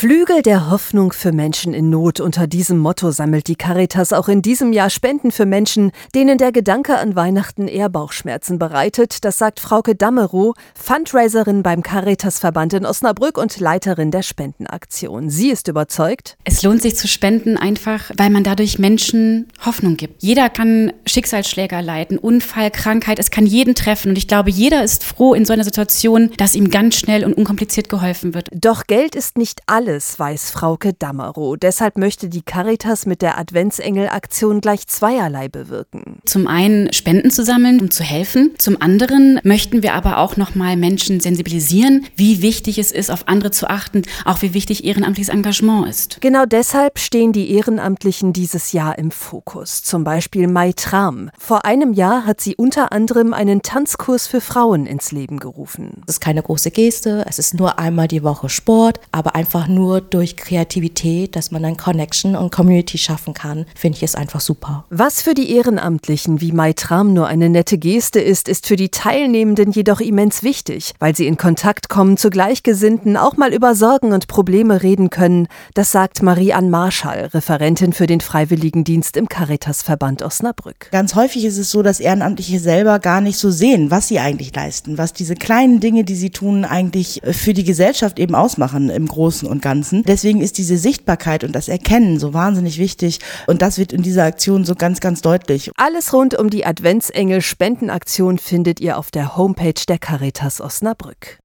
Flügel der Hoffnung für Menschen in Not. Unter diesem Motto sammelt die Caritas auch in diesem Jahr Spenden für Menschen, denen der Gedanke an Weihnachten eher Bauchschmerzen bereitet. Das sagt Frauke Dammerow, Fundraiserin beim Caritas-Verband in Osnabrück und Leiterin der Spendenaktion. Sie ist überzeugt. Es lohnt sich zu spenden einfach, weil man dadurch Menschen Hoffnung gibt. Jeder kann Schicksalsschläge erleiden, Unfall, Krankheit, es kann jeden treffen. Und ich glaube, jeder ist froh in so einer Situation, dass ihm ganz schnell und unkompliziert geholfen wird. Doch Geld ist nicht alles alles, weiß Frauke Dammerow. Deshalb möchte die Caritas mit der Adventsengel-Aktion gleich zweierlei bewirken. Zum einen Spenden zu sammeln, um zu helfen. Zum anderen möchten wir aber auch nochmal Menschen sensibilisieren, wie wichtig es ist, auf andere zu achten, auch wie wichtig ehrenamtliches Engagement ist. Genau deshalb stehen die Ehrenamtlichen dieses Jahr im Fokus. Zum Beispiel Mai Tram. Vor einem Jahr hat sie unter anderem einen Tanzkurs für Frauen ins Leben gerufen. Es ist keine große Geste, es ist nur einmal die Woche Sport, aber einfach nur durch Kreativität, dass man dann Connection und Community schaffen kann, finde ich es einfach super. Was für die Ehrenamtlichen wie Mai Tram nur eine nette Geste ist, ist für die Teilnehmenden jedoch immens wichtig, weil sie in Kontakt kommen zu Gleichgesinnten, auch mal über Sorgen und Probleme reden können. Das sagt Marie-Ann Marschall, Referentin für den Freiwilligendienst im Caritas-Verband Osnabrück. Ganz häufig ist es so, dass Ehrenamtliche selber gar nicht so sehen, was sie eigentlich leisten, was diese kleinen Dinge, die sie tun, eigentlich für die Gesellschaft eben ausmachen im Großen und Ganzen. Deswegen ist diese Sichtbarkeit und das Erkennen so wahnsinnig wichtig und das wird in dieser Aktion so ganz, ganz deutlich. Alles rund um die Adventsengel Spendenaktion findet ihr auf der Homepage der Caritas Osnabrück.